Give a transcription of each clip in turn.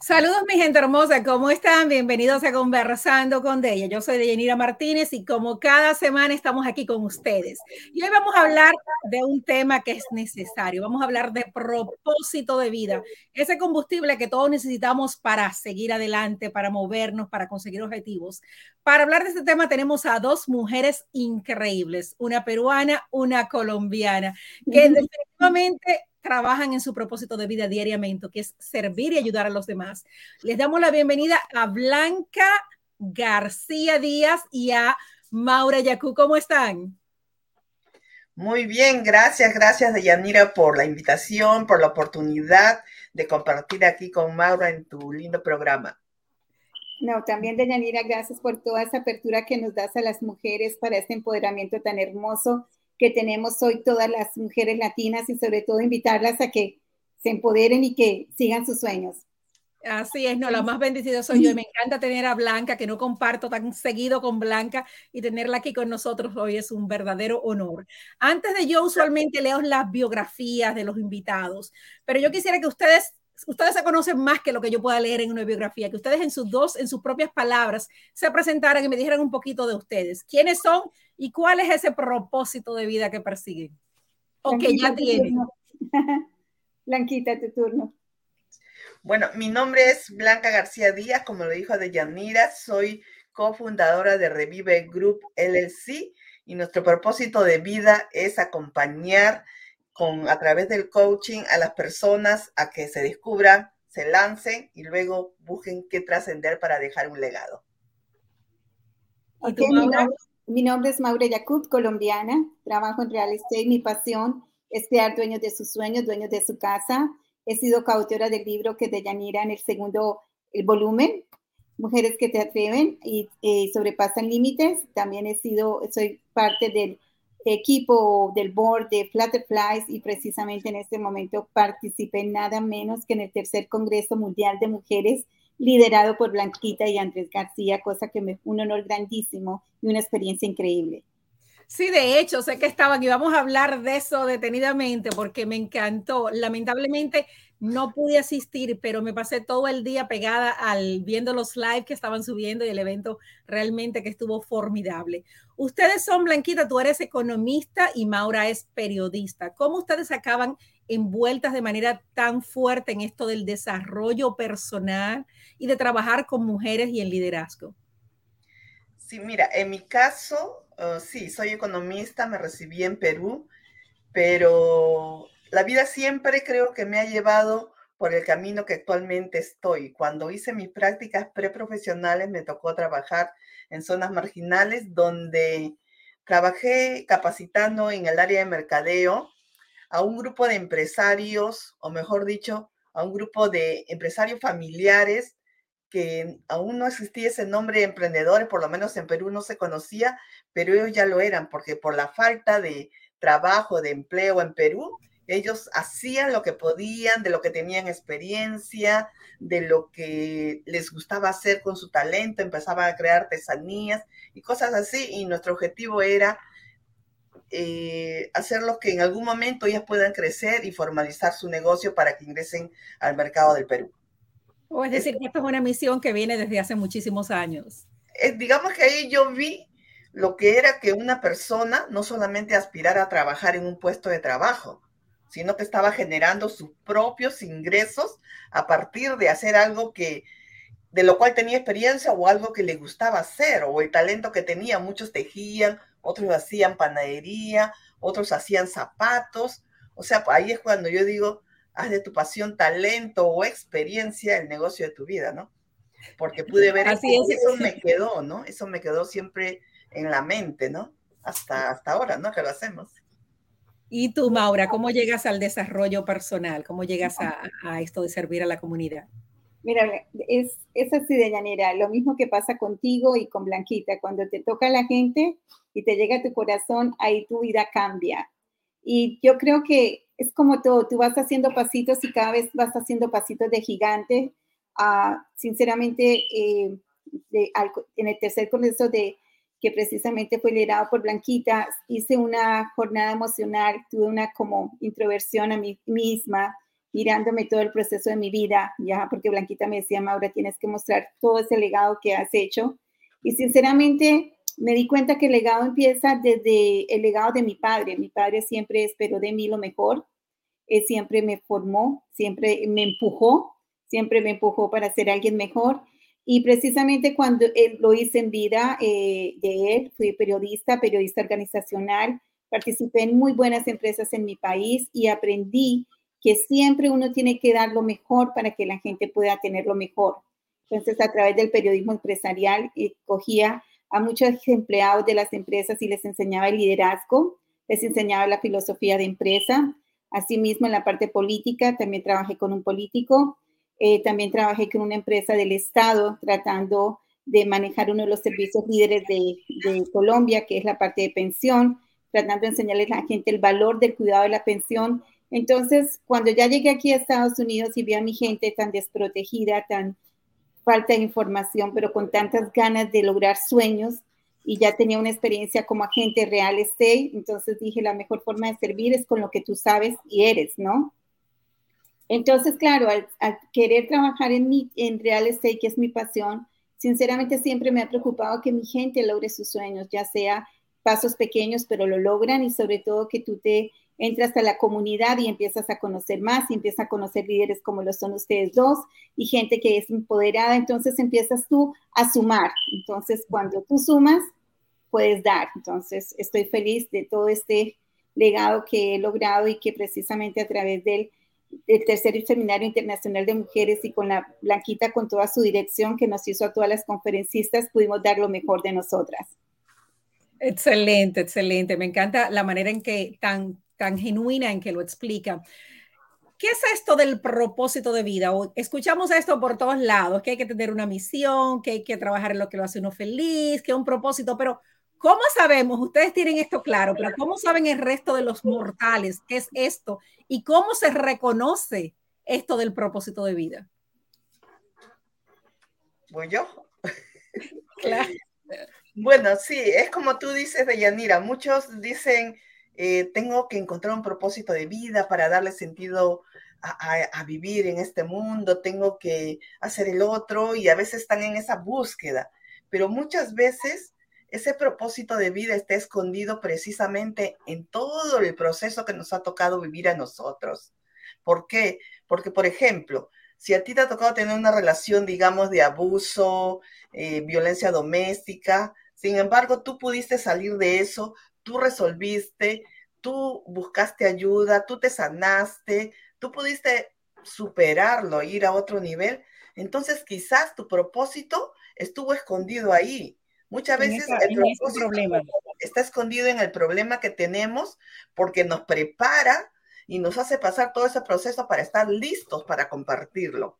Saludos, mi gente hermosa, ¿cómo están? Bienvenidos a Conversando con Deya. Yo soy Deyanira Martínez y como cada semana estamos aquí con ustedes. Y hoy vamos a hablar de un tema que es necesario. Vamos a hablar de propósito de vida, ese combustible que todos necesitamos para seguir adelante, para movernos, para conseguir objetivos. Para hablar de este tema tenemos a dos mujeres increíbles, una peruana, una colombiana, que definitivamente trabajan en su propósito de vida diariamente, que es servir y ayudar a los demás. Les damos la bienvenida a Blanca García Díaz y a Maura Yacú. ¿Cómo están? Muy bien, gracias, gracias Deyanira por la invitación, por la oportunidad de compartir aquí con Maura en tu lindo programa. No, también Deyanira, gracias por toda esa apertura que nos das a las mujeres para este empoderamiento tan hermoso que tenemos hoy todas las mujeres latinas y sobre todo invitarlas a que se empoderen y que sigan sus sueños. Así es, no, la más bendecida soy yo y me encanta tener a Blanca, que no comparto tan seguido con Blanca y tenerla aquí con nosotros hoy es un verdadero honor. Antes de yo usualmente leo las biografías de los invitados, pero yo quisiera que ustedes ustedes se conocen más que lo que yo pueda leer en una biografía, que ustedes en sus dos, en sus propias palabras, se presentaran y me dijeran un poquito de ustedes. ¿Quiénes son y cuál es ese propósito de vida que persiguen? O que ya tienen. Blanquita, tu turno. Bueno, mi nombre es Blanca García Díaz, como lo dijo Deyanira, soy cofundadora de Revive Group LLC y nuestro propósito de vida es acompañar con, a través del coaching a las personas a que se descubran, se lancen y luego busquen qué trascender para dejar un legado. Mi, nombre, es Maure Yacut, colombiana. Trabajo en real estate. Mi pasión es crear dueños de sus sueños, dueños de su casa. He sido coautora del libro que de Yanira en el segundo el volumen, Mujeres que te atreven y eh, sobrepasan límites. También he sido, soy parte del equipo del board de Flutterflies y precisamente en este momento participé nada menos que en el tercer Congreso Mundial de Mujeres liderado por Blanquita y Andrés García, cosa que me un honor grandísimo y una experiencia increíble. Sí, de hecho, sé que estaban y vamos a hablar de eso detenidamente porque me encantó. Lamentablemente no pude asistir, pero me pasé todo el día pegada al viendo los live que estaban subiendo y el evento realmente que estuvo formidable. Ustedes son, Blanquita, tú eres economista y Maura es periodista. ¿Cómo ustedes acaban envueltas de manera tan fuerte en esto del desarrollo personal y de trabajar con mujeres y en liderazgo? Sí, mira, en mi caso, uh, sí, soy economista, me recibí en Perú, pero la vida siempre creo que me ha llevado por el camino que actualmente estoy. Cuando hice mis prácticas preprofesionales me tocó trabajar en zonas marginales donde trabajé capacitando en el área de mercadeo a un grupo de empresarios, o mejor dicho, a un grupo de empresarios familiares que aún no existía ese nombre de emprendedores, por lo menos en Perú no se conocía, pero ellos ya lo eran, porque por la falta de trabajo, de empleo en Perú, ellos hacían lo que podían, de lo que tenían experiencia, de lo que les gustaba hacer con su talento, empezaban a crear artesanías y cosas así. Y nuestro objetivo era eh, hacerlo que en algún momento ellas puedan crecer y formalizar su negocio para que ingresen al mercado del Perú. O es decir, que esto es una misión que viene desde hace muchísimos años. digamos que ahí yo vi lo que era que una persona no solamente aspirara a trabajar en un puesto de trabajo, sino que estaba generando sus propios ingresos a partir de hacer algo que de lo cual tenía experiencia o algo que le gustaba hacer o el talento que tenía. Muchos tejían, otros hacían panadería, otros hacían zapatos. O sea, ahí es cuando yo digo, haz de tu pasión, talento o experiencia el negocio de tu vida, ¿no? Porque pude ver Así eso me quedó, ¿no? Eso me quedó siempre en la mente, ¿no? Hasta, hasta ahora, ¿no? Que lo hacemos. Y tú, Maura, ¿cómo llegas al desarrollo personal? ¿Cómo llegas a, esto de servir a la comunidad? Mira, es, es así de llanera, lo mismo que pasa contigo y con Blanquita. Cuando te toca la gente y te llega a tu corazón, ahí tu vida cambia. Y yo creo que es como todo, tú vas haciendo pasitos y cada vez vas haciendo pasitos de gigante. Ah, sinceramente, eh, en el tercer congreso de que precisamente fue liderado por Blanquita, hice una jornada emocional, tuve una como introversión a mí misma, mirándome todo el proceso de mi vida, ya, porque Blanquita me decía, Maura, tienes que mostrar todo ese legado que has hecho. Y sinceramente me di cuenta que el legado empieza desde el legado de mi padre. Mi padre siempre esperó de mí lo mejor, siempre me formó, siempre me empujó, siempre me empujó para ser alguien mejor. Y precisamente cuando él, lo hice en vida eh, de él, fui periodista, periodista organizacional, participé en muy buenas empresas en mi país y aprendí que siempre uno tiene que dar lo mejor para que la gente pueda tener lo mejor. Entonces, a través del periodismo empresarial, eh, cogía a muchos empleados de las empresas y les enseñaba el liderazgo, les enseñaba la filosofía de empresa. Asimismo, en la parte política, también trabajé con un político, eh, también trabajé con una empresa del Estado tratando de manejar uno de los servicios líderes de, de Colombia, que es la parte de pensión, tratando de enseñarles a la gente el valor del cuidado de la pensión entonces, cuando ya llegué aquí a Estados Unidos y vi a mi gente tan desprotegida, tan falta de información, pero con tantas ganas de lograr sueños, y ya tenía una experiencia como agente real estate, entonces dije, la mejor forma de servir es con lo que tú sabes y eres, ¿no? Entonces, claro, al, querer trabajar en, real estate, que es mi pasión, sinceramente siempre me ha preocupado que mi gente logre sus sueños, ya sea pasos pequeños, pero lo logran y sobre todo que tú te entras a la comunidad y empiezas a conocer más y empiezas a conocer líderes como lo son ustedes dos y gente que es empoderada, entonces empiezas tú a sumar. Entonces, cuando tú sumas, puedes dar. Entonces, estoy feliz de todo este legado que he logrado y que precisamente a través del, tercer seminario internacional de mujeres y con la Blanquita, con toda su dirección que nos hizo a todas las conferencistas, pudimos dar lo mejor de nosotras. Excelente, excelente. Me encanta la manera en que tan tan genuina en que lo explica. ¿Qué es esto del propósito de vida? escuchamos esto por todos lados, que hay que tener una misión, que hay que trabajar en lo que lo hace uno feliz, que un propósito, pero ¿cómo sabemos? Ustedes tienen esto claro, pero ¿cómo saben el resto de los mortales qué es esto? ¿Y cómo se reconoce esto del propósito de vida? Voy yo. claro. Bueno, sí, es como tú dices, Deyanira. Muchos dicen, eh, tengo que encontrar un propósito de vida para darle sentido a, vivir en este mundo, tengo que hacer el otro y a veces están en esa búsqueda, pero muchas veces ese propósito de vida está escondido precisamente en todo el proceso que nos ha tocado vivir a nosotros. ¿Por qué? Porque, por ejemplo, si a ti te ha tocado tener una relación, digamos, de abuso, eh, violencia doméstica, sin embargo, tú pudiste salir de eso tú resolviste, tú buscaste ayuda, tú te sanaste, tú pudiste superarlo, ir a otro nivel, entonces quizás tu propósito estuvo escondido ahí. Muchas veces el propósito está escondido en el problema que tenemos porque nos prepara y nos hace pasar todo ese proceso para estar listos para compartirlo.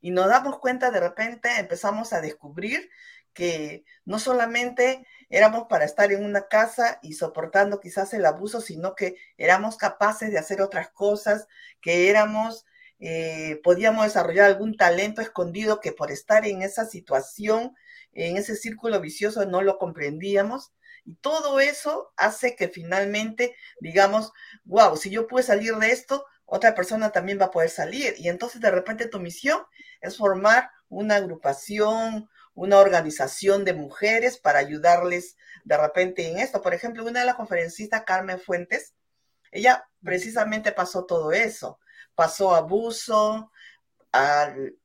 Y nos damos cuenta de repente, empezamos a descubrir que no solamente éramos para estar en una casa y soportando quizás el abuso, sino que éramos capaces de hacer otras cosas, que éramos, eh, podíamos desarrollar algún talento escondido que por estar en esa situación, en ese círculo vicioso, no lo comprendíamos. Y todo eso hace que finalmente digamos, wow, si yo pude salir de esto, otra persona también va a poder salir. Y entonces de repente tu misión es formar una agrupación, una organización de mujeres para ayudarles de repente en esto. Por ejemplo, una de las conferencistas, Carmen Fuentes, ella precisamente pasó todo eso. Pasó abuso, al,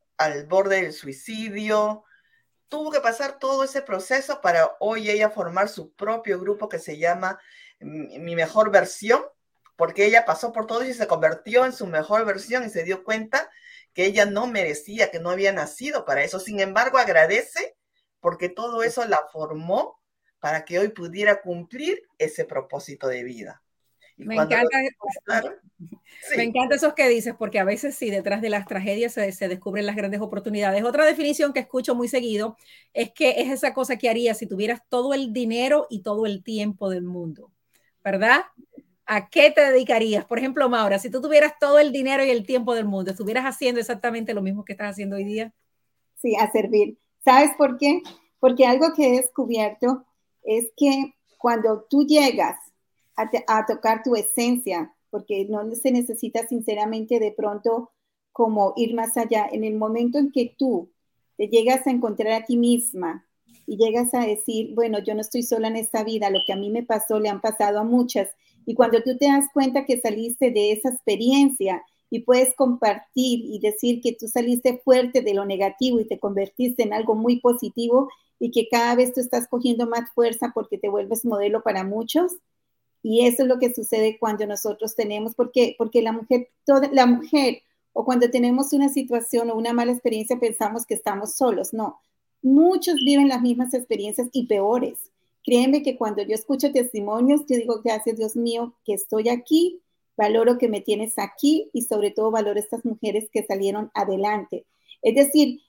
borde del suicidio, tuvo que pasar todo ese proceso para hoy ella formar su propio grupo que se llama Mi Mejor Versión, porque ella pasó por todo y se convirtió en su mejor versión y se dio cuenta que ella no merecía, que no había nacido para eso. Sin embargo, agradece porque todo eso la formó para que hoy pudiera cumplir ese propósito de vida. Me encanta, me encanta eso que dices, porque a veces sí, detrás de las tragedias se, se, descubren las grandes oportunidades. Otra definición que escucho muy seguido es que es esa cosa que harías si tuvieras todo el dinero y todo el tiempo del mundo, ¿verdad? ¿a qué te dedicarías? Por ejemplo, Maura, si tú tuvieras todo el dinero y el tiempo del mundo, ¿estuvieras haciendo exactamente lo mismo que estás haciendo hoy día? Sí, a servir. ¿Sabes por qué? Porque algo que he descubierto es que cuando tú llegas a, tocar tu esencia, porque no se necesita sinceramente de pronto como ir más allá. En el momento en que tú te llegas a encontrar a ti misma y llegas a decir, bueno, yo no estoy sola en esta vida, lo que a mí me pasó le han pasado a muchas. Y cuando tú te das cuenta que saliste de esa experiencia y puedes compartir y decir que tú saliste fuerte de lo negativo y te convertiste en algo muy positivo y que cada vez tú estás cogiendo más fuerza porque te vuelves modelo para muchos. Y eso es lo que sucede cuando nosotros tenemos, porque, porque la mujer, toda, la mujer, o cuando tenemos una situación o una mala experiencia pensamos que estamos solos. No, muchos viven las mismas experiencias y peores. Créeme que cuando yo escucho testimonios, yo digo, gracias Dios mío, que estoy aquí, valoro que me tienes aquí y sobre todo valoro estas mujeres que salieron adelante. Es decir,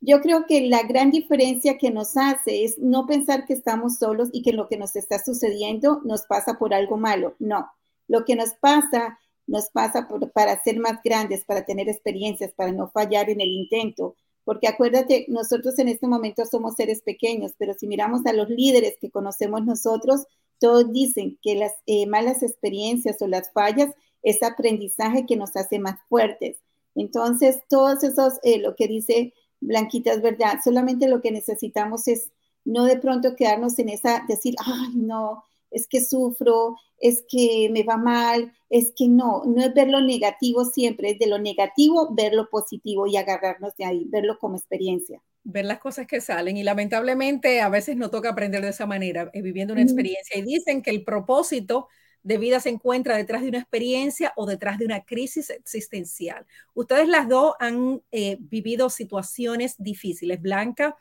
yo creo que la gran diferencia que nos hace es no pensar que estamos solos y que lo que nos está sucediendo nos pasa por algo malo. No, lo que nos pasa nos pasa para ser más grandes, para tener experiencias, para no fallar en el intento. Porque acuérdate, nosotros en este momento somos seres pequeños, pero si miramos a los líderes que conocemos nosotros, todos dicen que las eh, malas experiencias o las fallas es aprendizaje que nos hace más fuertes. Entonces, todos esos, eh, lo que dice Blanquita es verdad, solamente lo que necesitamos es no de pronto quedarnos en esa, decir, ay, no, es que sufro, es que me va mal, es que no, no es ver lo negativo siempre, es de lo negativo ver lo positivo y agarrarnos de ahí, verlo como experiencia. Ver las cosas que salen y lamentablemente a veces no toca aprender de esa manera, eh, viviendo una experiencia. Y dicen que el propósito de vida se encuentra detrás de una experiencia o detrás de una crisis existencial. Ustedes las dos han eh, vivido situaciones difíciles. Blanca,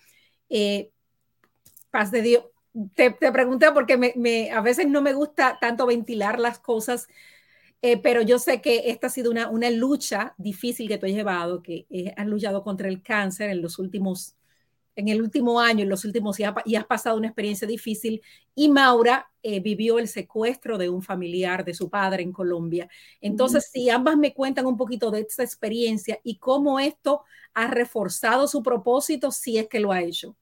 eh, paz de Dios, te, pregunté porque me, a veces no me gusta tanto ventilar las cosas, eh, pero yo sé que esta ha sido una, una lucha difícil que tú has llevado, que has luchado contra el cáncer en los últimos en el último año, en los últimos, y, y has pasado una experiencia difícil, y Maura eh, vivió el secuestro de un familiar de su padre en Colombia. Entonces, si ambas me cuentan un poquito de esta experiencia y cómo esto ha reforzado su propósito, si es que lo ha hecho.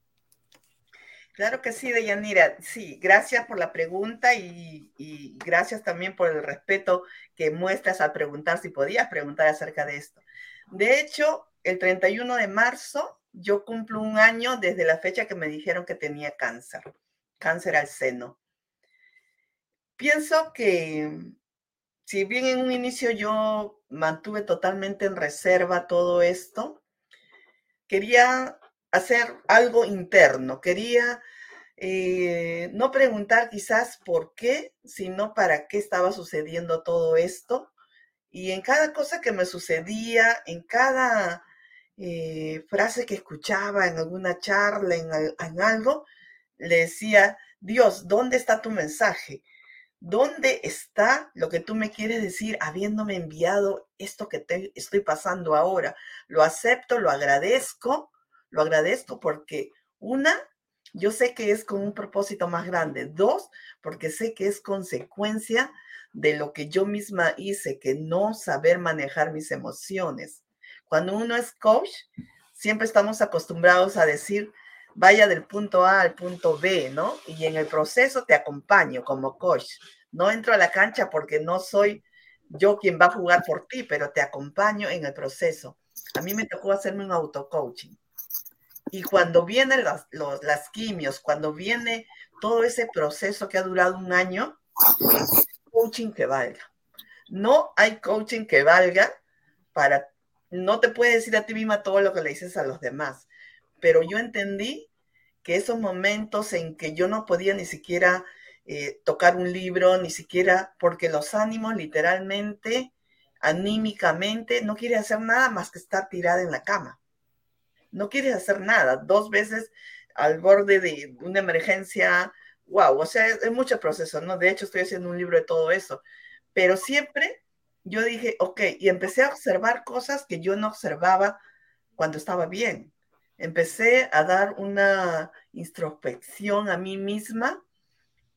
Claro que sí, Deyanira. Sí, gracias por la pregunta y, y, gracias también por el respeto que muestras al preguntar si podías preguntar acerca de esto. De hecho, el 31 de marzo yo cumplo un año desde la fecha que me dijeron que tenía cáncer, cáncer al seno. Pienso que si bien en un inicio yo mantuve totalmente en reserva todo esto, quería hacer algo interno, quería eh, no preguntar quizás por qué, sino para qué estaba sucediendo todo esto. Y en cada cosa que me sucedía, en cada eh, frase que escuchaba en alguna charla, en, algo, le decía, Dios, ¿dónde está tu mensaje? ¿Dónde está lo que tú me quieres decir habiéndome enviado esto que te estoy pasando ahora? Lo acepto, lo agradezco, lo agradezco porque una, yo sé que es con un propósito más grande. Dos, porque sé que es consecuencia de lo que yo misma hice, que no saber manejar mis emociones. Cuando uno es coach, siempre estamos acostumbrados a decir, vaya del punto A al punto B, ¿no? Y en el proceso te acompaño como coach. No entro a la cancha porque no soy yo quien va a jugar por ti, pero te acompaño en el proceso. A mí me tocó hacerme un auto-coaching. Y cuando vienen las, las quimios, cuando viene todo ese proceso que ha durado un año, coaching que valga. No hay coaching que valga para no te puedes decir a ti misma todo lo que le dices a los demás, pero yo entendí que esos momentos en que yo no podía ni siquiera eh, tocar un libro, ni siquiera, porque los ánimos literalmente, anímicamente, no quieres hacer nada más que estar tirada en la cama. No quieres hacer nada. Dos veces al borde de una emergencia, wow, o sea, es, mucho proceso, ¿no? De hecho, estoy haciendo un libro de todo eso, pero siempre yo dije, ok, y empecé a observar cosas que yo no observaba cuando estaba bien. Empecé a dar una introspección a mí misma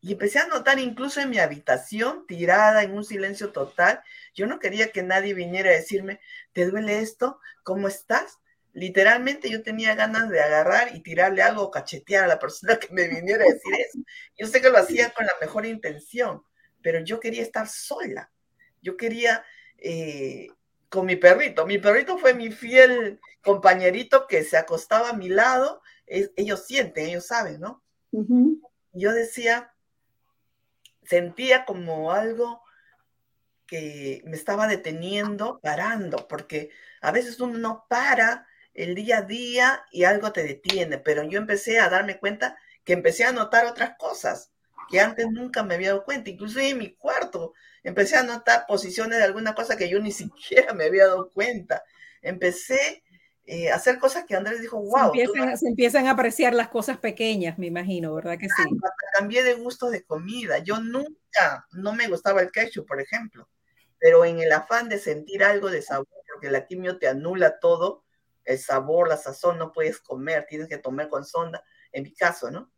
y empecé a notar incluso en mi habitación, tirada en un silencio total, yo no quería que nadie viniera a decirme, ¿te duele esto? ¿Cómo estás? Literalmente yo tenía ganas de agarrar y tirarle algo o cachetear a la persona que me viniera a decir eso. Yo sé que lo hacía con la mejor intención, pero yo quería estar sola Yo quería eh, con mi perrito. Mi perrito fue mi fiel compañerito que se acostaba a mi lado. ellos sienten, ellos saben, ¿no? Yo decía, sentía como algo que me estaba deteniendo, parando, porque a veces uno no para el día a día y algo te detiene, pero yo empecé a darme cuenta que empecé a notar otras cosas que antes nunca me había dado cuenta, incluso en mi cuarto empecé a notar posiciones de alguna cosa que yo ni siquiera me había dado cuenta. Empecé eh, a hacer cosas que Andrés dijo, wow. Se empiezan, a apreciar las cosas pequeñas, me imagino, ¿verdad que sí? Cambié de gusto de comida. Yo nunca, no me gustaba el ketchup, por ejemplo, pero en el afán de sentir algo de sabor, porque la quimio te anula todo, el sabor, la sazón, no puedes comer, tienes que tomar con sonda, en mi caso, ¿no?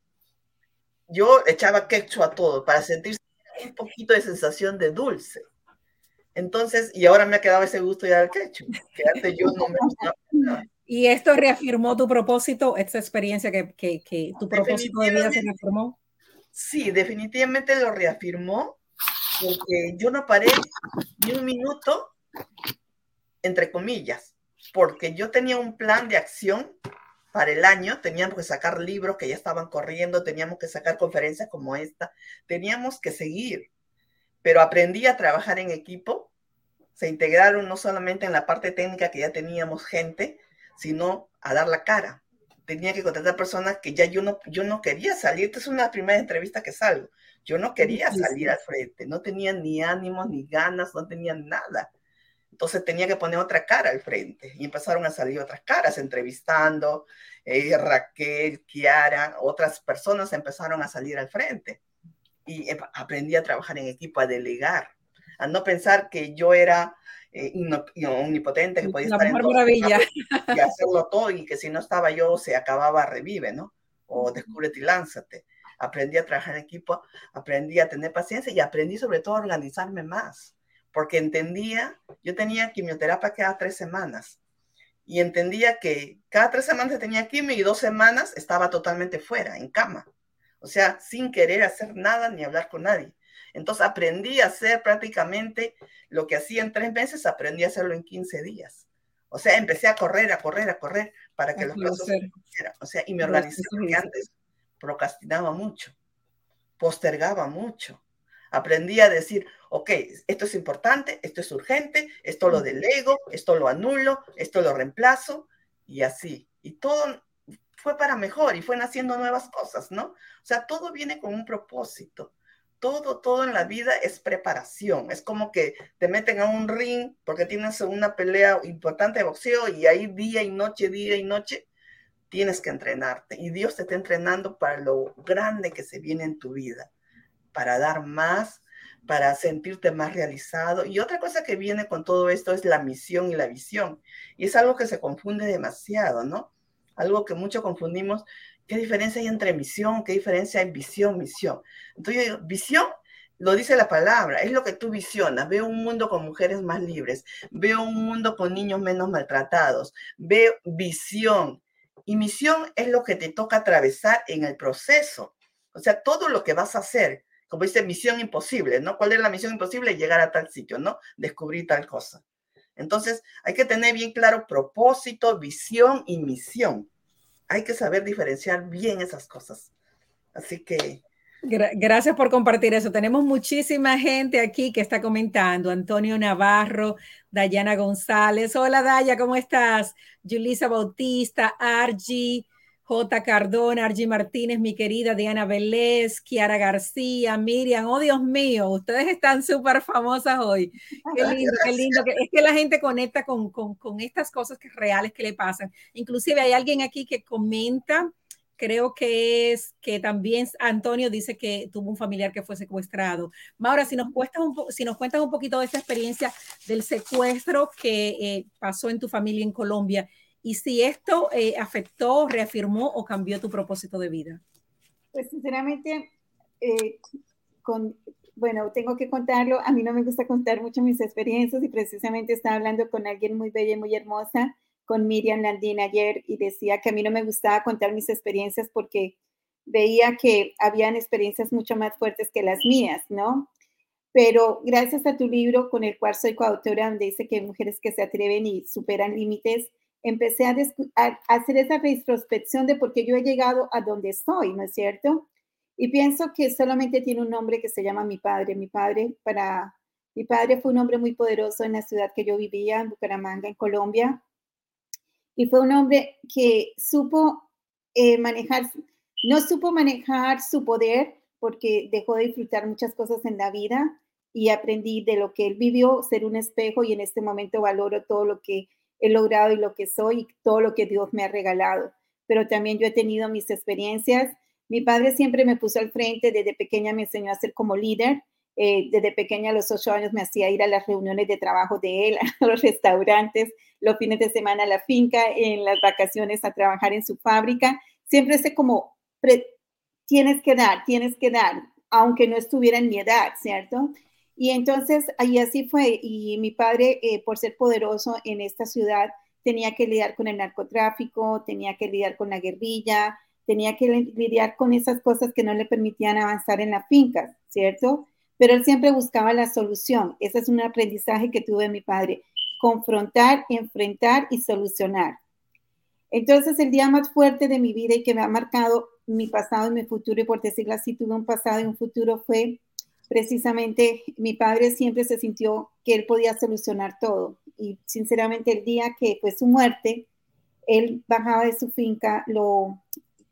Yo echaba ketchup a todo para sentir un poquito de sensación de dulce. Entonces, y ahora me ha quedado ese gusto ya del ketchup, que antes yo no me gustaba. ¿Y esto reafirmó tu propósito, esta experiencia que, que, que tu propósito de vida se reafirmó? Sí, definitivamente lo reafirmó, porque yo no paré ni un minuto, entre comillas, porque yo tenía un plan de acción para el año, teníamos que sacar libros que ya estaban corriendo, teníamos que sacar conferencias como esta, teníamos que seguir, pero aprendí a trabajar en equipo, se integraron no solamente en la parte técnica que ya teníamos gente, sino a dar la cara. Tenía que contratar personas que ya yo no, yo no quería salir. Esta es una primera entrevista que salgo. Yo no quería salir al frente, no tenía ni ánimos, ni ganas, no tenía nada. Entonces tenía que poner otra cara al frente y empezaron a salir otras caras entrevistando. Eh, Raquel, Kiara, otras personas empezaron a salir al frente y em, aprendí a trabajar en equipo, a delegar, a no pensar que yo era eh, omnipotente, que podía estar en todo y hacerlo todo y que si no estaba yo se acababa revive, ¿no? O descúbrete y lánzate. Aprendí a trabajar en equipo, aprendí a tener paciencia y aprendí sobre todo a organizarme más porque entendía, yo tenía quimioterapia cada tres semanas y entendía que cada tres semanas tenía quimio y dos semanas estaba totalmente fuera, en cama. O sea, sin querer hacer nada ni hablar con nadie. Entonces aprendí a hacer prácticamente lo que hacía en tres meses, aprendí a hacerlo en 15 días. O sea, empecé a correr, a correr, a correr para que los casos se O sea, y me organizé porque antes procrastinaba mucho, postergaba mucho. Aprendí a decir, ok, esto es importante, esto es urgente, esto lo delego, esto lo anulo, esto lo reemplazo y así. Y todo fue para mejor y fue naciendo nuevas cosas, ¿no? O sea, todo viene con un propósito. Todo, todo en la vida es preparación. Es como que te meten a un ring porque tienes una pelea importante de boxeo y ahí día y noche, día y noche, tienes que entrenarte. Y Dios te está entrenando para lo grande que se viene en tu vida, para dar más, para sentirte más realizado. Y otra cosa que viene con todo esto es la misión y la visión. Y es algo que se confunde demasiado, ¿no? Algo que mucho confundimos. ¿Qué diferencia hay entre misión? ¿Qué diferencia hay visión, misión? Entonces yo digo, visión lo dice la palabra, es lo que tú visionas. Veo un mundo con mujeres más libres, veo un mundo con niños menos maltratados, veo visión. Y misión es lo que te toca atravesar en el proceso. O sea, todo lo que vas a hacer, como dice, misión imposible, ¿no? ¿Cuál es la misión imposible? Llegar a tal sitio, ¿no? Descubrir tal cosa. Entonces, hay que tener bien claro propósito, visión y misión. Hay que saber diferenciar bien esas cosas. Así que... Gracias por compartir eso. Tenemos muchísima gente aquí que está comentando. Antonio Navarro, Dayana González. Hola Daya, ¿cómo estás? Julisa Bautista, Argy, J. Cardona, Argy Martínez, mi querida Diana Vélez, Kiara García, Miriam, oh Dios mío, ustedes están súper famosas hoy. Qué lindo, qué lindo. Es que la gente conecta con, con, con estas cosas que reales que le pasan. Inclusive hay alguien aquí que comenta, creo que es que también Antonio dice que tuvo un familiar que fue secuestrado. Maura, si nos, un si nos cuentas un poquito de esa experiencia del secuestro que eh, pasó en tu familia en Colombia y si esto eh, afectó, reafirmó o cambió tu propósito de vida. Pues sinceramente, eh, con, bueno, tengo que contarlo. A mí no me gusta contar mucho mis experiencias y precisamente estaba hablando con alguien muy bella y muy hermosa, con Miriam Landín ayer, y decía que a mí no me gustaba contar mis experiencias porque veía que habían experiencias mucho más fuertes que las mías, ¿no? pero gracias a tu libro con el cual soy coautora, donde dice que hay mujeres que se atreven y superan límites, empecé a, hacer esa retrospección de por qué yo he llegado a donde estoy, ¿no es cierto? Y pienso que solamente tiene un nombre que se llama mi padre. Mi padre, para, mi padre fue un hombre muy poderoso en la ciudad que yo vivía, en Bucaramanga, en Colombia. Y fue un hombre que supo eh, manejar, no supo manejar su poder porque dejó de disfrutar muchas cosas en la vida y aprendí de lo que él vivió, ser un espejo y en este momento valoro todo lo que he logrado y lo que soy y todo lo que Dios me ha regalado. Pero también yo he tenido mis experiencias. Mi padre siempre me puso al frente, desde pequeña me enseñó a ser como líder. Eh, desde pequeña a los ocho años me hacía ir a las reuniones de trabajo de él, a los restaurantes, los fines de semana a la finca, en las vacaciones a trabajar en su fábrica. Siempre sé como, tienes que dar, tienes que dar, aunque no estuviera en mi edad, ¿cierto? Y entonces ahí así fue. Y mi padre, eh, por ser poderoso en esta ciudad, tenía que lidiar con el narcotráfico, tenía que lidiar con la guerrilla, tenía que lidiar con esas cosas que no le permitían avanzar en la finca, ¿cierto? Pero él siempre buscaba la solución. Ese es un aprendizaje que tuve de mi padre. Confrontar, enfrentar y solucionar. Entonces, el día más fuerte de mi vida y que me ha marcado mi pasado y mi futuro, y por decirlo así, tuve un pasado y un futuro, fue precisamente mi padre siempre se sintió que él podía solucionar todo. Y sinceramente el día que fue su muerte, él bajaba de su finca, lo,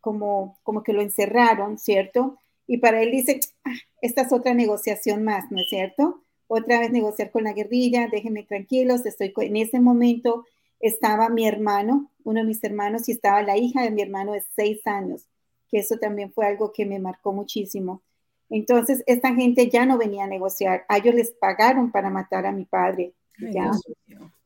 como, como que lo encerraron, ¿cierto? Y para él dice, ah, esta es otra negociación más, ¿no es cierto? Otra vez negociar con la guerrilla, déjenme tranquilos, estoy en ese momento estaba mi hermano, uno de mis hermanos, y estaba la hija de mi hermano de seis años, que eso también fue algo que me marcó muchísimo. Entonces, esta gente ya no venía a negociar, a ellos les pagaron para matar a mi padre.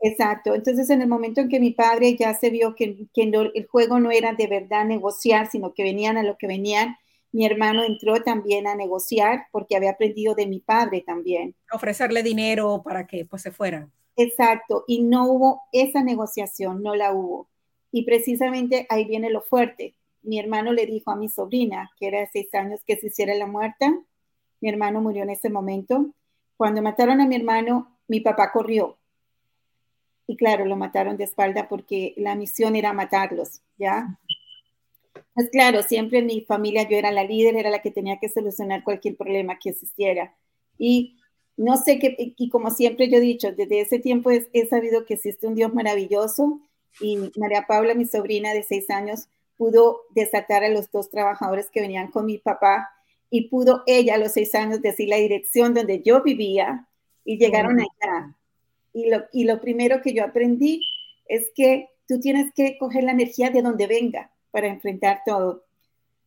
Exacto. Entonces, en el momento en que mi padre ya se vio que, el juego no era de verdad negociar, sino que venían a lo que venían, mi hermano entró también a negociar porque había aprendido de mi padre también. Ofrecerle dinero para que pues se fueran. Exacto. Y no hubo esa negociación, no la hubo. Y precisamente ahí viene lo fuerte mi hermano le dijo a mi sobrina, que era de seis años, que se hiciera la muerta. Mi hermano murió en ese momento. Cuando mataron a mi hermano, mi papá corrió. Y claro, lo mataron de espalda porque la misión era matarlos, ¿ya? Pues claro, siempre en mi familia yo era la líder, era la que tenía que solucionar cualquier problema que existiera. Y no sé qué, y como siempre yo he dicho, desde ese tiempo he sabido que existe un Dios maravilloso y María Paula, mi sobrina de seis años, pudo desatar a los dos trabajadores que venían con mi papá y pudo ella a los seis años decir la dirección donde yo vivía y llegaron allá. Y lo, y lo primero que yo aprendí es que tú tienes que coger la energía de donde venga para enfrentar todo.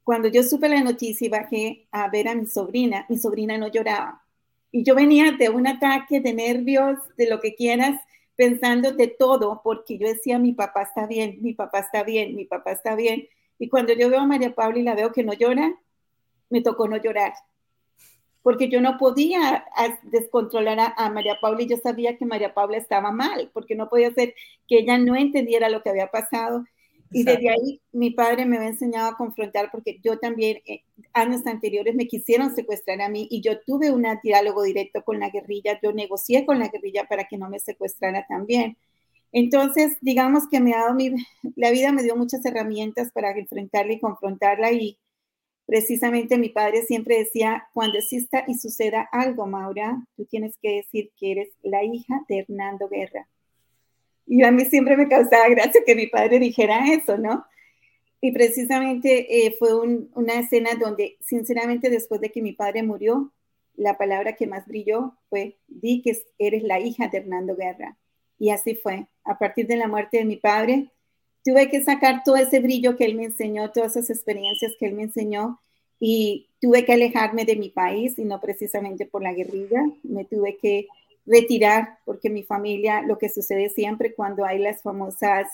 Cuando yo supe la noticia y bajé a ver a mi sobrina, mi sobrina no lloraba. Y yo venía de un ataque de nervios, de lo que quieras, pensando de todo, porque yo decía, mi papá está bien, mi papá está bien, mi papá está bien. Y cuando yo veo a María Paula y la veo que no llora, me tocó no llorar, porque yo no podía descontrolar a, María Paula y yo sabía que María Paula estaba mal, porque no podía ser que ella no entendiera lo que había pasado y desde ahí mi padre me había enseñado a confrontar porque yo también, eh, años anteriores, me quisieron secuestrar a mí y yo tuve un diálogo directo con la guerrilla, yo negocié con la guerrilla para que no me secuestrara también. Entonces, digamos que me ha dado mi, la vida me dio muchas herramientas para enfrentarla y confrontarla y precisamente mi padre siempre decía, cuando exista y suceda algo, Maura, tú tienes que decir que eres la hija de Hernando Guerra y a mí siempre me causaba gracia que mi padre dijera eso, ¿no? Y precisamente eh, fue una escena donde, sinceramente, después de que mi padre murió, la palabra que más brilló fue, di que eres la hija de Hernando Guerra. Y así fue. A partir de la muerte de mi padre, tuve que sacar todo ese brillo que él me enseñó, todas esas experiencias que él me enseñó, y tuve que alejarme de mi país, y no precisamente por la guerrilla, me tuve que retirar, porque mi familia, lo que sucede siempre cuando hay las famosas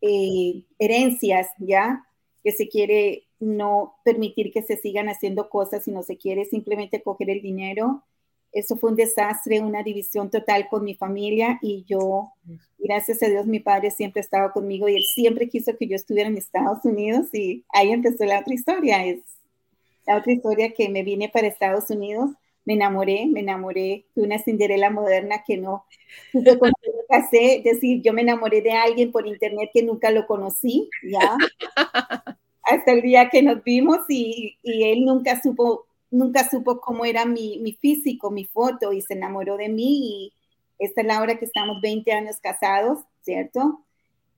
eh, herencias, ¿ya? Que se quiere no permitir que se sigan haciendo cosas, sino se quiere simplemente coger el dinero. Eso fue un desastre, una división total con mi familia y yo, gracias a Dios, mi padre siempre estaba conmigo y él siempre quiso que yo estuviera en Estados Unidos y ahí empezó la otra historia. Es la otra historia que me vine para Estados Unidos me enamoré, me enamoré de una Cinderela moderna que no supe casé, es decir, yo me enamoré de alguien por internet que nunca lo conocí, ¿ya? Hasta el día que nos vimos y, y él nunca supo, nunca supo cómo era mi, mi, físico, mi foto y se enamoró de mí y esta es la hora que estamos 20 años casados, ¿cierto?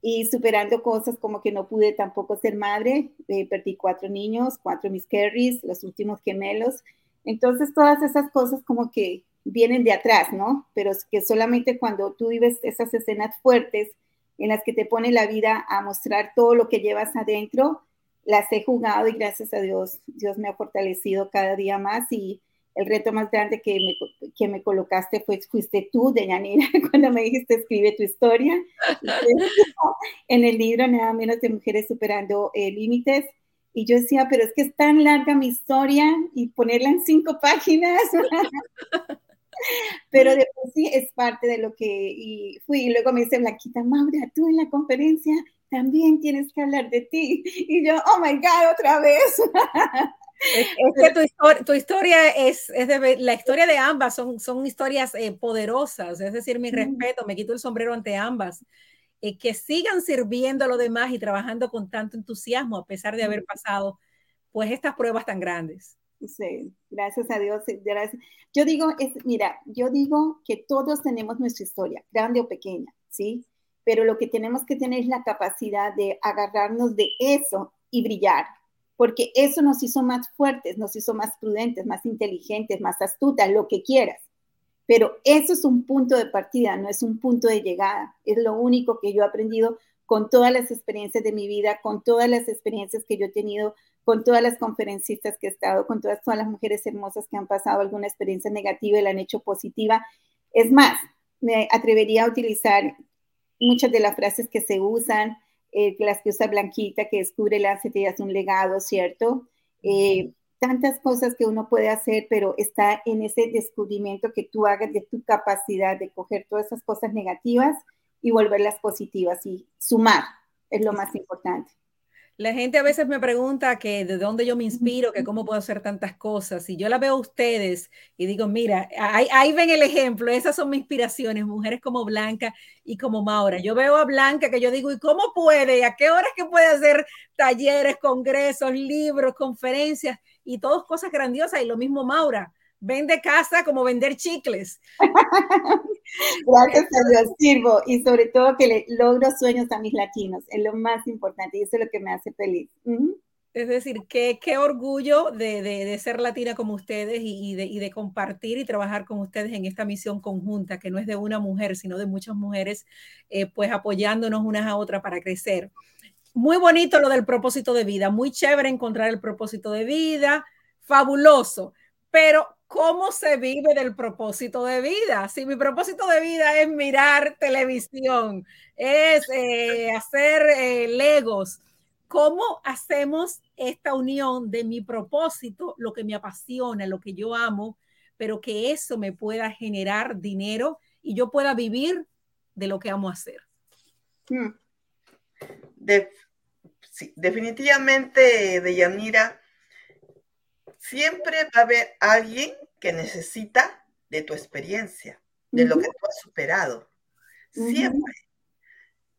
Y superando cosas como que no pude tampoco ser madre, eh, perdí cuatro niños, cuatro mis carries, los últimos gemelos, entonces, todas esas cosas como que vienen de atrás, ¿no? Pero es que solamente cuando tú vives esas escenas fuertes en las que te pone la vida a mostrar todo lo que llevas adentro, las he jugado y gracias a Dios, Dios me ha fortalecido cada día más y el reto más grande que me, que me colocaste fue, fuiste tú, Deyanira, cuando me dijiste escribe tu historia. en el libro Nada menos de Mujeres Superando eh, Límites, y yo decía, pero es que es tan larga mi historia y ponerla en cinco páginas. pero de por sí es parte de lo que y fui. Y luego me dice Blanquita, Maura, tú en la conferencia también tienes que hablar de ti. Y yo, oh my God, otra vez. Es, que tu, historia, tu historia es, es de, la historia de ambas son, son historias eh, poderosas, es decir, mi respeto, me quito el sombrero ante ambas. Eh, que sigan sirviendo a los demás y trabajando con tanto entusiasmo a pesar de haber pasado pues estas pruebas tan grandes. Sí, gracias a Dios. Gracias. Yo digo, es, mira, yo digo que todos tenemos nuestra historia, grande o pequeña, ¿sí? Pero lo que tenemos que tener es la capacidad de agarrarnos de eso y brillar, porque eso nos hizo más fuertes, nos hizo más prudentes, más inteligentes, más astutas, lo que quieras. Pero eso es un punto de partida, no es un punto de llegada. Es lo único que yo he aprendido con todas las experiencias de mi vida, con todas las experiencias que yo he tenido, con todas las conferencistas que he estado, con todas, todas las mujeres hermosas que han pasado alguna experiencia negativa y la han hecho positiva. Es más, me atrevería a utilizar muchas de las frases que se usan, eh, las que usa Blanquita, que descubre la es un legado, ¿cierto? Eh, tantas cosas que uno puede hacer, pero está en ese descubrimiento que tú hagas de tu capacidad de coger todas esas cosas negativas y volverlas positivas y sumar es lo más importante. La gente a veces me pregunta que de dónde yo me inspiro, que cómo puedo hacer tantas cosas. Y yo la veo a ustedes y digo, mira, ahí, ahí, ven el ejemplo, esas son mis inspiraciones, mujeres como Blanca y como Maura. Yo veo a Blanca que yo digo, ¿y cómo puede? ¿Y a qué horas que puede hacer talleres, congresos, libros, conferencias? Y todas cosas grandiosas. Y lo mismo Maura vende casa como vender chicles. Gracias a Dios sirvo y sobre todo que le logro sueños a mis latinos, es lo más importante y eso es lo que me hace feliz. Es decir, qué, qué orgullo de, de, de, ser latina como ustedes y, y, de, y, de, compartir y trabajar con ustedes en esta misión conjunta, que no es de una mujer, sino de muchas mujeres, eh, pues apoyándonos unas a otras para crecer. Muy bonito lo del propósito de vida, muy chévere encontrar el propósito de vida, fabuloso, pero ¿cómo se vive del propósito de vida? Si mi propósito de vida es mirar televisión, es eh, hacer eh, legos, ¿cómo hacemos esta unión de mi propósito, lo que me apasiona, lo que yo amo, pero que eso me pueda generar dinero y yo pueda vivir de lo que amo hacer? Hmm. De, sí, definitivamente, Deyanira, siempre va a haber alguien que necesita de tu experiencia, de lo que tú has superado. Siempre.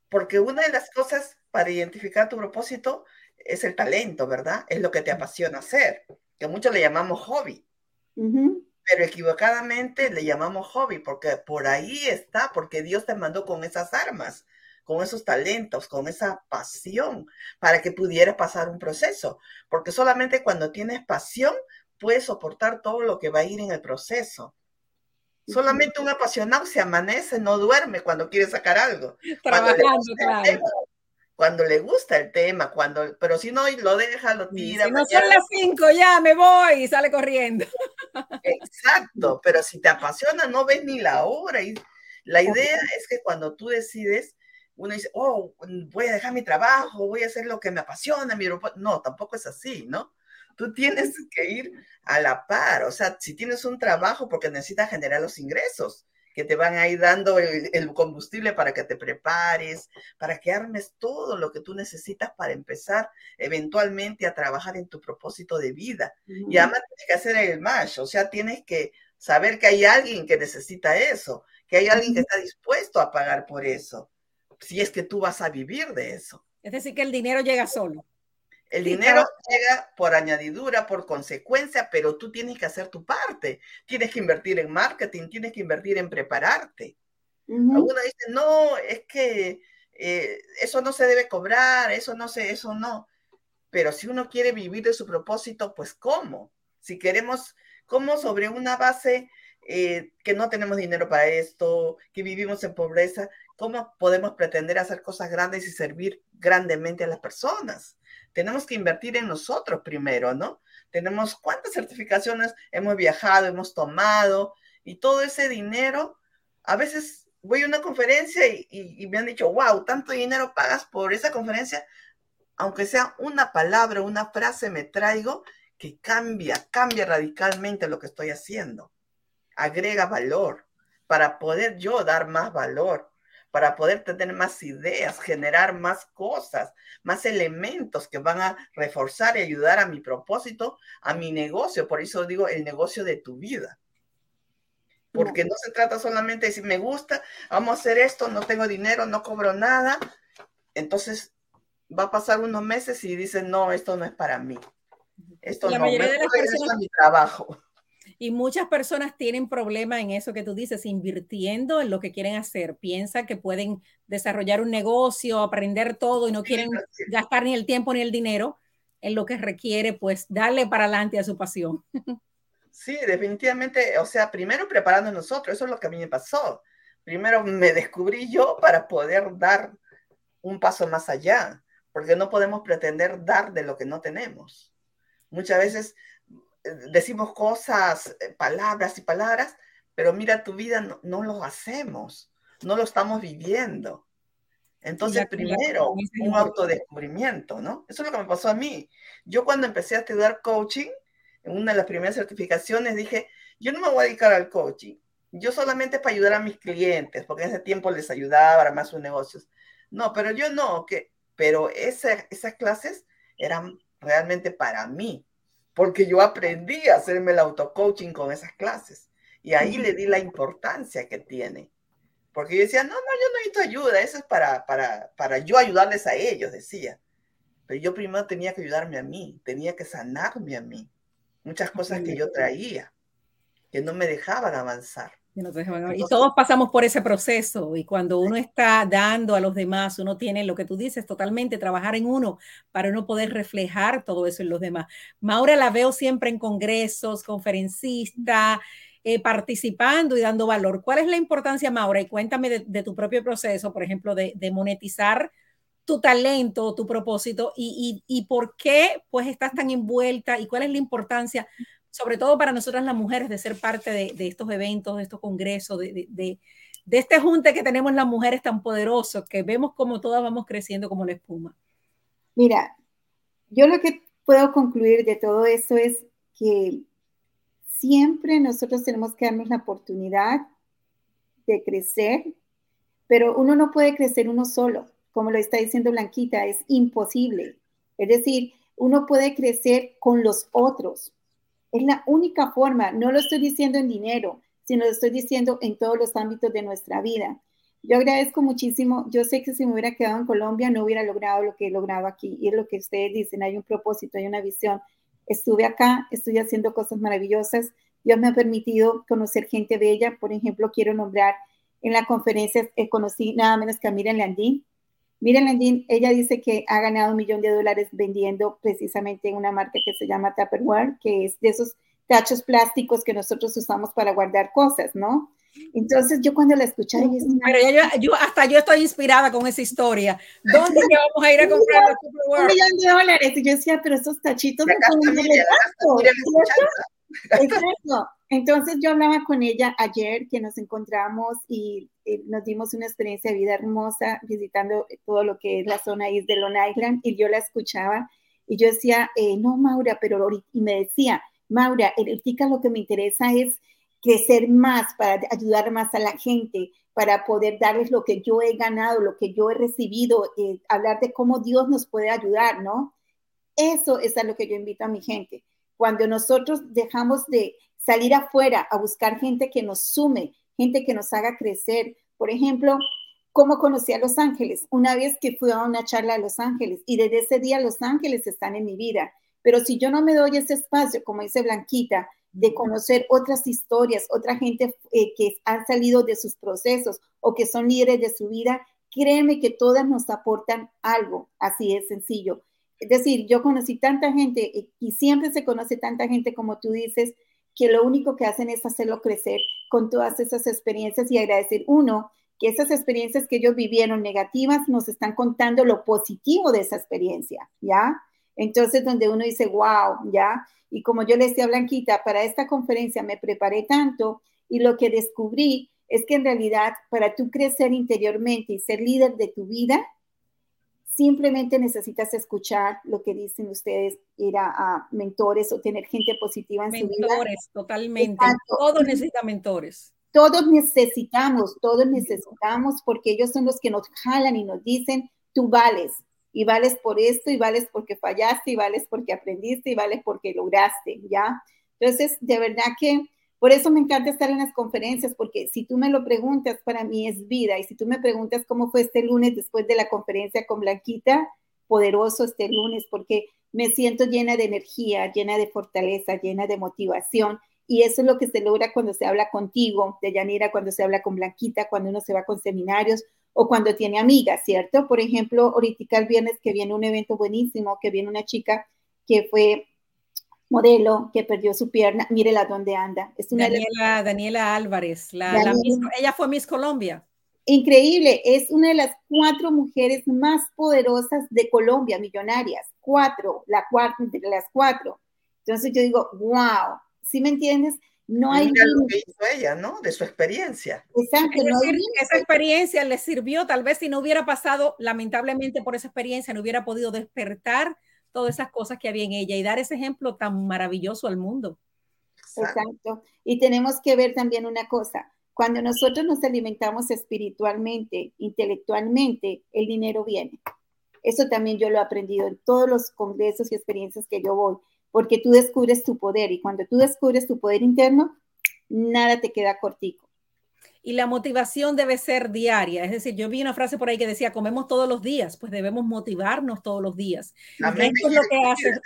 Porque una de las cosas para identificar tu propósito es el talento, ¿verdad? Es lo que te apasiona hacer, que muchos le llamamos hobby. Pero equivocadamente le llamamos hobby, porque por ahí está, porque Dios te mandó con esas armas con esos talentos, con esa pasión, para que pudiera pasar un proceso. Porque solamente cuando tienes pasión puedes soportar todo lo que va a ir en el proceso. Solamente un apasionado se amanece, no duerme cuando quiere sacar algo. Cuando le, tema, cuando le gusta el tema, cuando, pero si no, lo deja, lo tira. Si no son las cinco, ya me voy y sale corriendo. Exacto, pero si te apasiona, no ves ni la hora. Y la idea es que cuando tú decides, uno dice, oh, voy a dejar mi trabajo, voy a hacer lo que me apasiona, mi No, tampoco es así, ¿no? Tú tienes que ir a la par, o sea, si tienes un trabajo porque necesitas generar los ingresos, que te van a ir dando el, combustible para que te prepares, para que armes todo lo que tú necesitas para empezar eventualmente a trabajar en tu propósito de vida. Y además tienes que hacer el match, o sea, tienes que saber que hay alguien que necesita eso, que hay alguien que está dispuesto a pagar por eso, si es que tú vas a vivir de eso. Es decir, que el dinero llega solo. El dinero llega por añadidura, por consecuencia, pero tú tienes que hacer tu parte. Tienes que invertir en marketing, tienes que invertir en prepararte. Algunos dicen, no, es que eh, eso no se debe cobrar, eso no sé, eso no. Pero si uno quiere vivir de su propósito, pues ¿cómo? Si queremos, ¿cómo sobre una base eh, que no tenemos dinero para esto, que vivimos en pobreza, ¿cómo podemos pretender hacer cosas grandes y servir grandemente a las personas? tenemos que invertir en nosotros primero, ¿no? Tenemos cuántas certificaciones hemos viajado, hemos tomado y todo ese dinero, a veces voy a una conferencia y, me han dicho, wow, tanto dinero pagas por esa conferencia, aunque sea una palabra, una frase me traigo que cambia, cambia radicalmente lo que estoy haciendo. Agrega valor para poder yo dar más valor para poder tener más ideas, generar más cosas, más elementos que van a reforzar y ayudar a mi propósito, a mi negocio. Por eso digo el negocio de tu vida. Porque no se trata solamente de decir, me gusta, vamos a hacer esto, no tengo dinero, no cobro nada. Entonces va a pasar unos meses y dicen, no, esto no es para mí. Esto no, me de las mi trabajo. Y muchas personas tienen problema en eso que tú dices, invirtiendo en lo que quieren hacer. Piensan que pueden desarrollar un negocio, aprender todo y no quieren gastar ni el tiempo ni el dinero en lo que requiere, pues darle para adelante a su pasión. Sí, definitivamente, o sea, primero preparando nosotros, eso es lo que a mí me pasó. Primero me descubrí yo para poder dar un paso más allá, porque no podemos pretender dar de lo que no tenemos. Muchas veces decimos cosas, eh, palabras y palabras, pero mira, tu vida no, lo hacemos, no lo estamos viviendo. Entonces, primero, un autodescubrimiento, ¿no? Eso es lo que me pasó a mí. Yo cuando empecé a estudiar coaching, en una de las primeras certificaciones, dije, yo no me voy a dedicar al coaching. Yo solamente para ayudar a mis clientes, porque en ese tiempo les ayudaba para más sus negocios. No, pero yo no, que, pero esas clases eran realmente para mí, porque yo aprendí a hacerme el auto-coaching con esas clases. Y ahí le di la importancia que tiene. Porque yo decía, no, no, yo no necesito ayuda, eso es para, para, para yo ayudarles a ellos, decía. Pero yo primero tenía que ayudarme a mí, tenía que sanarme a mí. Muchas cosas que yo traía, que no me dejaban avanzar. Y todos pasamos por ese proceso y cuando uno está dando a los demás, uno tiene lo que tú dices, totalmente trabajar en uno para uno poder reflejar todo eso en los demás. Maura la veo siempre en congresos, conferencista, eh, participando y dando valor. ¿Cuál es la importancia, Maura? Y cuéntame de, tu propio proceso, por ejemplo, de, monetizar tu talento, tu propósito y, y, y por qué pues estás tan envuelta y cuál es la importancia sobre todo para nosotras las mujeres, de ser parte de, estos eventos, de estos congresos, de, de, este junte que tenemos las mujeres tan poderosos, que vemos como todas vamos creciendo como la espuma. Mira, yo lo que puedo concluir de todo esto es que siempre nosotros tenemos que darnos la oportunidad de crecer, pero uno no puede crecer uno solo, como lo está diciendo Blanquita, es imposible. Es decir, uno puede crecer con los otros, es la única forma, no lo estoy diciendo en dinero, sino lo estoy diciendo en todos los ámbitos de nuestra vida. Yo agradezco muchísimo, yo sé que si me hubiera quedado en Colombia no hubiera logrado lo que he logrado aquí, y es lo que ustedes dicen, hay un propósito, hay una visión. Estuve acá, estoy haciendo cosas maravillosas, Dios me ha permitido conocer gente bella, por ejemplo, quiero nombrar en la conferencia, eh, conocí nada menos que a Miriam Landín, Miren, Landín, ella dice que ha ganado un millón de dólares vendiendo precisamente una marca que se llama Tupperware, que es de esos tachos plásticos que nosotros usamos para guardar cosas, ¿no? Entonces yo cuando la escuché... Pero yo, hasta yo estoy inspirada con esa historia. ¿Dónde vamos a ir a comprar la Tupperware? Un millón de dólares. Y yo decía, pero esos tachitos no pueden Exacto. Entonces yo hablaba con ella ayer que nos encontramos y eh, nos dimos una experiencia de vida hermosa visitando todo lo que es la zona East de Long Island y yo la escuchaba y yo decía, eh, no, Maura, pero y me decía, Maura, ahorita lo que me interesa es crecer más, para ayudar más a la gente, para poder darles lo que yo he ganado, lo que yo he recibido, eh, hablar de cómo Dios nos puede ayudar, ¿no? Eso es a lo que yo invito a mi gente. Cuando nosotros dejamos de salir afuera a buscar gente que nos sume, gente que nos haga crecer. Por ejemplo, ¿cómo conocí a Los Ángeles? Una vez que fui a una charla a Los Ángeles y desde ese día Los Ángeles están en mi vida. Pero si yo no me doy ese espacio, como dice Blanquita, de conocer otras historias, otra gente eh, que han salido de sus procesos o que son líderes de su vida, créeme que todas nos aportan algo, así es sencillo. Es decir, yo conocí tanta gente y siempre se conoce tanta gente como tú dices, que lo único que hacen es hacerlo crecer con todas esas experiencias y agradecer uno que esas experiencias que ellos vivieron negativas nos están contando lo positivo de esa experiencia, ¿ya? Entonces, donde uno dice, wow, ¿ya? Y como yo le decía a Blanquita, para esta conferencia me preparé tanto y lo que descubrí es que en realidad para tú crecer interiormente y ser líder de tu vida, simplemente necesitas escuchar lo que dicen ustedes, ir a, mentores o tener gente positiva en su vida. Mentores, totalmente. Todos necesitan mentores. Todos necesitamos, todos necesitamos porque ellos son los que nos jalan y nos dicen, tú vales, y vales por esto, y vales porque fallaste, y vales porque aprendiste, y vales porque lograste, ¿ya? Entonces, de verdad que por eso me encanta estar en las conferencias, porque si tú me lo preguntas, para mí es vida. Y si tú me preguntas cómo fue este lunes después de la conferencia con Blanquita, poderoso este lunes, porque me siento llena de energía, llena de fortaleza, llena de motivación. Y eso es lo que se logra cuando se habla contigo, de Yanira, cuando se habla con Blanquita, cuando uno se va con seminarios o cuando tiene amigas, ¿cierto? Por ejemplo, ahorita el viernes que viene un evento buenísimo, que viene una chica que fue modelo que perdió su pierna, mírela dónde anda. Es una Daniela, Daniela Álvarez, la, ella fue Miss Colombia. Increíble, es una de las cuatro mujeres más poderosas de Colombia, millonarias, cuatro, la cuarta de las cuatro. Entonces yo digo, wow, ¿sí me entiendes? No hay lo que hizo ella, ¿no? De su experiencia. Exacto. esa experiencia le sirvió, tal vez si no hubiera pasado, lamentablemente por esa experiencia, no hubiera podido despertar todas esas cosas que había en ella y dar ese ejemplo tan maravilloso al mundo. Exacto. Y tenemos que ver también una cosa. Cuando nosotros nos alimentamos espiritualmente, intelectualmente, el dinero viene. Eso también yo lo he aprendido en todos los congresos y experiencias que yo voy, porque tú descubres tu poder y cuando tú descubres tu poder interno, nada te queda cortico y la motivación debe ser diaria. Es decir, yo vi una frase por ahí que decía, comemos todos los días, pues debemos motivarnos todos los días. Esto es, lo que hace,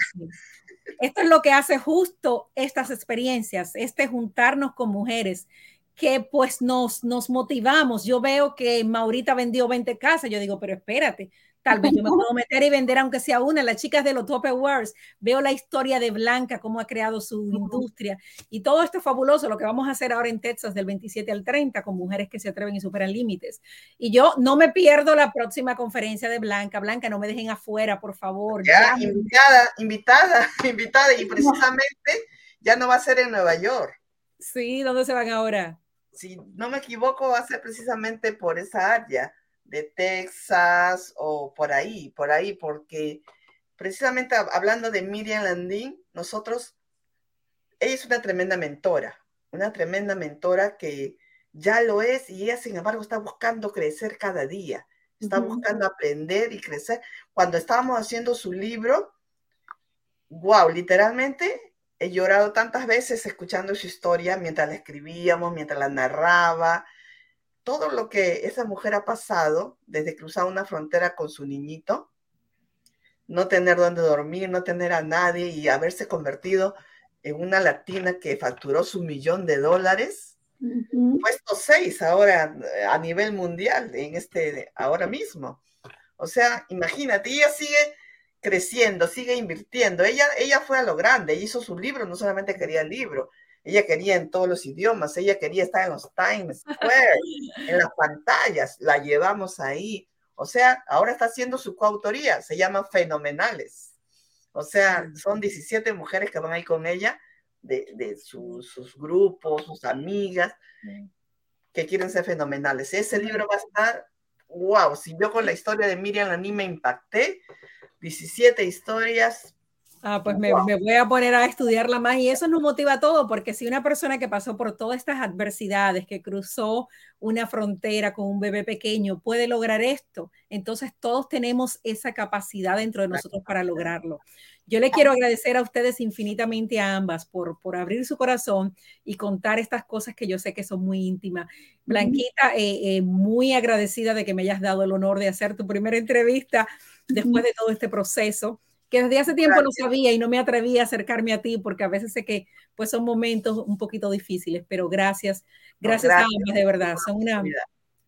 esto es lo que hace justo estas experiencias, este juntarnos con mujeres que pues nos, nos motivamos. Yo veo que Maurita vendió 20 casas, yo digo, pero espérate, Tal vez yo me puedo meter y vender aunque sea una. Las chicas de los Top Awards, veo la historia de Blanca, cómo ha creado su industria. Y todo esto es fabuloso, lo que vamos a hacer ahora en Texas del 27 al 30 con mujeres que se atreven y superan límites. Y yo no me pierdo la próxima conferencia de Blanca. Blanca, no me dejen afuera, por favor. Ya, invitada, invitada, invitada. Y precisamente ya no va a ser en Nueva York. Sí, ¿dónde se van ahora? Si no me equivoco, va a ser precisamente por esa área de Texas o por ahí, por ahí, porque precisamente hablando de Miriam Landín, nosotros, ella es una tremenda mentora, una tremenda mentora que ya lo es y ella, sin embargo, está buscando crecer cada día, está buscando aprender y crecer. Cuando estábamos haciendo su libro, wow, literalmente he llorado tantas veces escuchando su historia mientras la escribíamos, mientras la narraba, todo lo que esa mujer ha pasado desde cruzar una frontera con su niñito, no tener dónde dormir, no tener a nadie y haberse convertido en una latina que facturó su millón de dólares, puesto seis ahora eh, a nivel mundial, en este, ahora mismo. O sea, imagínate, ella sigue creciendo, sigue invirtiendo. Ella, ella fue a lo grande, hizo su libro, no solamente quería el libro, ella quería en todos los idiomas, ella quería estar en los Times Square, en las pantallas, la llevamos ahí. O sea, ahora está haciendo su coautoría, se llama Fenomenales. O sea, son 17 mujeres que van ahí con ella, de, sus grupos, sus amigas, que quieren ser fenomenales. Ese libro va a estar, wow, si yo con la historia de Miriam a mí me impacté, 17 historias Ah, pues me, voy a poner a estudiarla más y eso nos motiva a todo, porque si una persona que pasó por todas estas adversidades, que cruzó una frontera con un bebé pequeño, puede lograr esto, entonces todos tenemos esa capacidad dentro de nosotros para lograrlo. Yo le quiero agradecer a ustedes infinitamente a ambas por, por abrir su corazón y contar estas cosas que yo sé que son muy íntimas. Blanquita, eh, eh, muy agradecida de que me hayas dado el honor de hacer tu primera entrevista después de todo este proceso que desde hace tiempo no sabía y no me atrevía a acercarme a ti porque a veces sé que pues son momentos un poquito difíciles, pero gracias, gracias, a ambas de verdad, son una,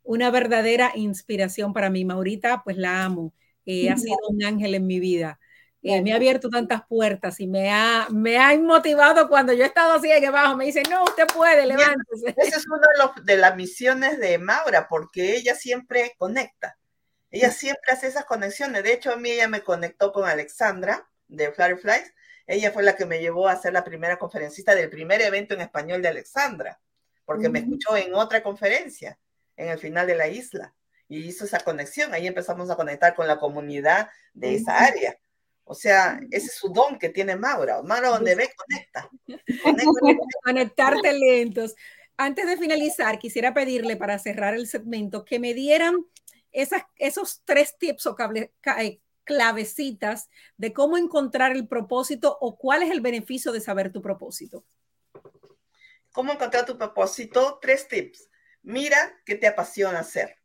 una verdadera inspiración para mí. Maurita, pues la amo, eh, ha sido un ángel en mi vida. Eh, me ha abierto tantas puertas y me ha, me ha motivado cuando yo he estado así aquí abajo. Me dice, no, usted puede, levántese. Esa es una de, de las misiones de Maura, porque ella siempre conecta. Ella siempre hace esas conexiones. De hecho, a mí ella me conectó con Alexandra de Flutterflies. Ella fue la que me llevó a ser la primera conferencista del primer evento en español de Alexandra, porque me escuchó en otra conferencia en el final de la isla y hizo esa conexión. Ahí empezamos a conectar con la comunidad de esa área. O sea, ese es su don que tiene Maura. Maura donde ve, conecta. Conectar talentos. Antes de finalizar, quisiera pedirle para cerrar el segmento que me dieran esos tres tips o eh, clavecitas de cómo encontrar el propósito o cuál es el beneficio de saber tu propósito. ¿Cómo encontrar tu propósito? Tres tips. Mira qué te apasiona hacer.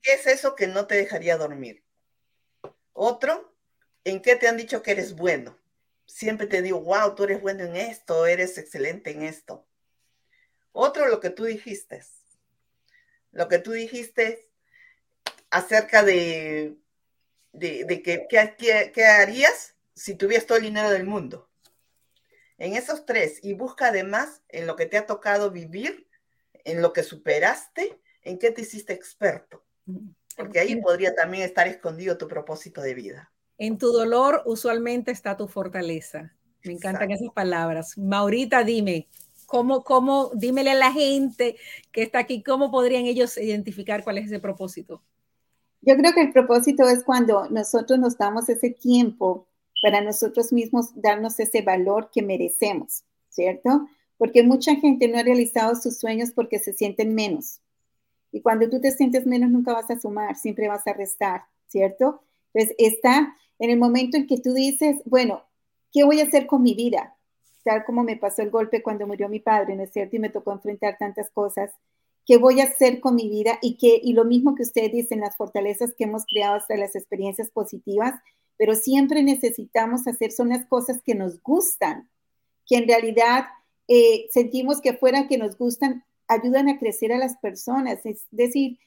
¿Qué es eso que no te dejaría dormir? Otro, ¿en qué te han dicho que eres bueno? Siempre te digo, wow, tú eres bueno en esto, eres excelente en esto. Otro, lo que tú dijiste. Lo que tú dijiste acerca de, de, que, qué harías si tuvieras todo el dinero del mundo. En esos tres, y busca además en lo que te ha tocado vivir, en lo que superaste, en qué te hiciste experto. Porque ahí podría también estar escondido tu propósito de vida. En tu dolor usualmente está tu fortaleza. Me encantan esas palabras. Maurita, dime, ¿cómo, cómo, dímele a la gente que está aquí, cómo podrían ellos identificar cuál es ese propósito? Yo creo que el propósito es cuando nosotros nos damos ese tiempo para nosotros mismos darnos ese valor que merecemos, ¿cierto? Porque mucha gente no ha realizado sus sueños porque se sienten menos. Y cuando tú te sientes menos, nunca vas a sumar, siempre vas a restar, ¿cierto? Entonces, está en el momento en que tú dices, bueno, ¿qué voy a hacer con mi vida? Tal como me pasó el golpe cuando murió mi padre, ¿no es cierto? Y me tocó enfrentar tantas cosas qué voy a hacer con mi vida y, que, y lo mismo que ustedes dicen, las fortalezas que hemos creado hasta las experiencias positivas, pero siempre necesitamos hacer son las cosas que nos gustan, que en realidad eh, sentimos que fuera que nos gustan, ayudan a crecer a las personas. Es decir,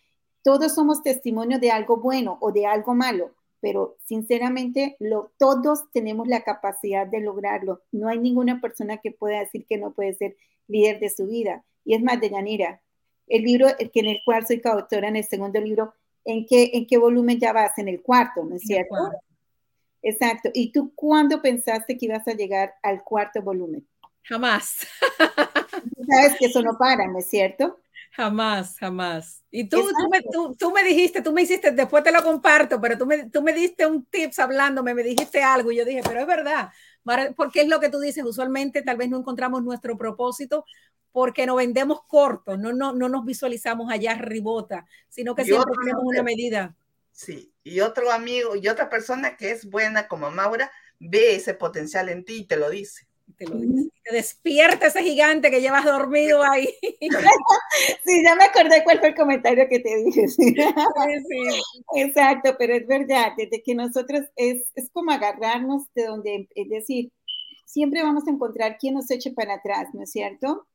todos somos testimonio de algo bueno o de algo malo, pero sinceramente lo, todos tenemos la capacidad de lograrlo. No hay ninguna persona que pueda decir que no puede ser líder de su vida. Y es más, de Yanira, el libro en el cual soy coautora en el segundo libro, ¿en qué, en qué volumen ya vas? En el cuarto, ¿no es cierto? Exacto. ¿Y tú cuándo pensaste que ibas a llegar al cuarto volumen? Jamás. Sabes que eso no para, ¿no es cierto? Jamás, jamás. Y tú, tú me, dijiste, tú me hiciste, después te lo comparto, pero tú me, tú me diste un tips hablándome, me dijiste algo y yo dije, pero es verdad, porque es lo que tú dices, usualmente tal vez no encontramos nuestro propósito porque nos vendemos cortos, no, no, no nos visualizamos allá arribota, sino que siempre tenemos una medida. Sí, y otro amigo y otra persona que es buena como Maura ve ese potencial en ti y te lo dice. Te lo dice. Te despierta ese gigante que llevas dormido ahí. Sí, ya me acordé cuál fue el comentario que te dije. Sí. Sí, Exacto, pero es verdad, desde que nosotros es, es como agarrarnos de donde, es decir, siempre vamos a encontrar quien nos eche para atrás, ¿no es cierto?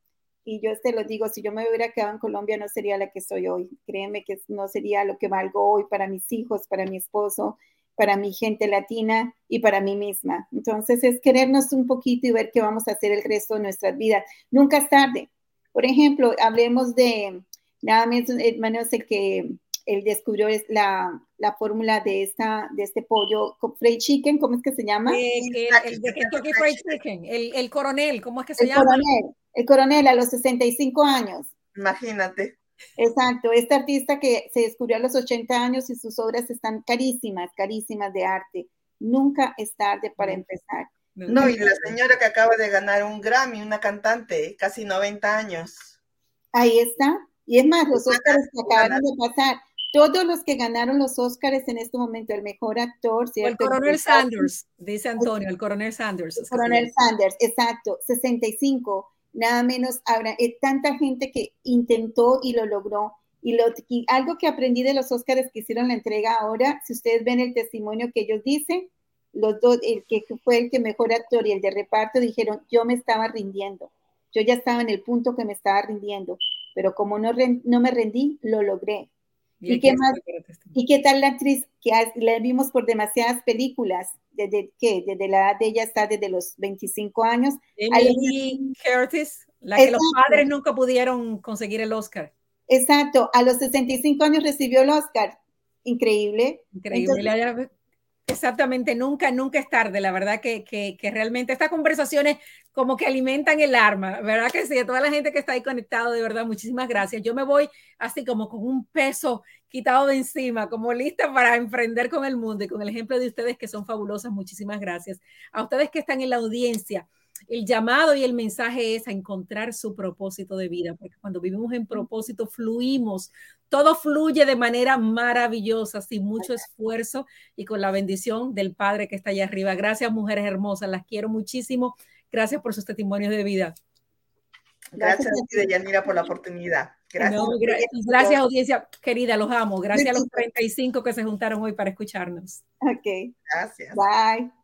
Y yo te lo digo, si yo me hubiera quedado en Colombia no sería la que soy hoy. Créeme que no sería lo que valgo hoy para mis hijos, para mi esposo, para mi gente latina y para mí misma. Entonces es querernos un poquito y ver qué vamos a hacer el resto de nuestras vidas. Nunca es tarde. Por ejemplo, hablemos de nada menos el que él descubrió es la, la fórmula de esta de este pollo fried chicken, ¿cómo es que se llama? el, de Kentucky Fried Chicken, el, el, coronel, ¿cómo es que se llama? Coronel, el coronel a los 65 años. Imagínate. Exacto, este artista que se descubrió a los 80 años y sus obras están carísimas, carísimas de arte. Nunca es tarde para empezar. No, y la señora que acaba de ganar un Grammy, una cantante, casi 90 años. Ahí está. Y es más, los Oscars que acabaron de pasar, todos los que ganaron los Oscars en este momento, el mejor actor, ¿cierto? El coronel Sanders, dice Antonio, el coronel Sanders. El coronel Sanders, exacto, 65, nada menos habrá eh, tanta gente que intentó y lo logró. Y, lo, algo que aprendí de los Oscars que hicieron la entrega ahora, si ustedes ven el testimonio que ellos dicen, los dos, el que fue el que mejor actor y el de reparto, dijeron, yo me estaba rindiendo. Yo ya estaba en el punto que me estaba rindiendo, pero como no, no me rendí, lo logré. ¿Y, qué más? ¿Y qué tal la actriz que la vimos por demasiadas películas? ¿Desde qué? Desde la edad de ella está desde los 25 años. Emily Curtis, la que los padres nunca pudieron conseguir el Oscar. Exacto, a los 65 años recibió el Oscar. Increíble. Increíble. Exactamente, nunca, nunca es tarde, la verdad que, que, que, realmente estas conversaciones como que alimentan el arma, ¿verdad que sí? A toda la gente que está ahí conectado, de verdad, muchísimas gracias. Yo me voy así como con un peso quitado de encima, como lista para emprender con el mundo y con el ejemplo de ustedes que son fabulosas, muchísimas gracias. A ustedes que están en la audiencia, el llamado y el mensaje es a encontrar su propósito de vida, porque cuando vivimos en propósito fluimos, todo fluye de manera maravillosa, sin mucho esfuerzo y con la bendición del Padre que está allá arriba. Gracias, mujeres hermosas, las quiero muchísimo. Gracias por sus testimonios de vida. Gracias, gracias Yanira, por la oportunidad. Gracias. gracias, audiencia querida, los amo. Gracias a los 35 que se juntaron hoy para escucharnos. Ok. Gracias. Bye.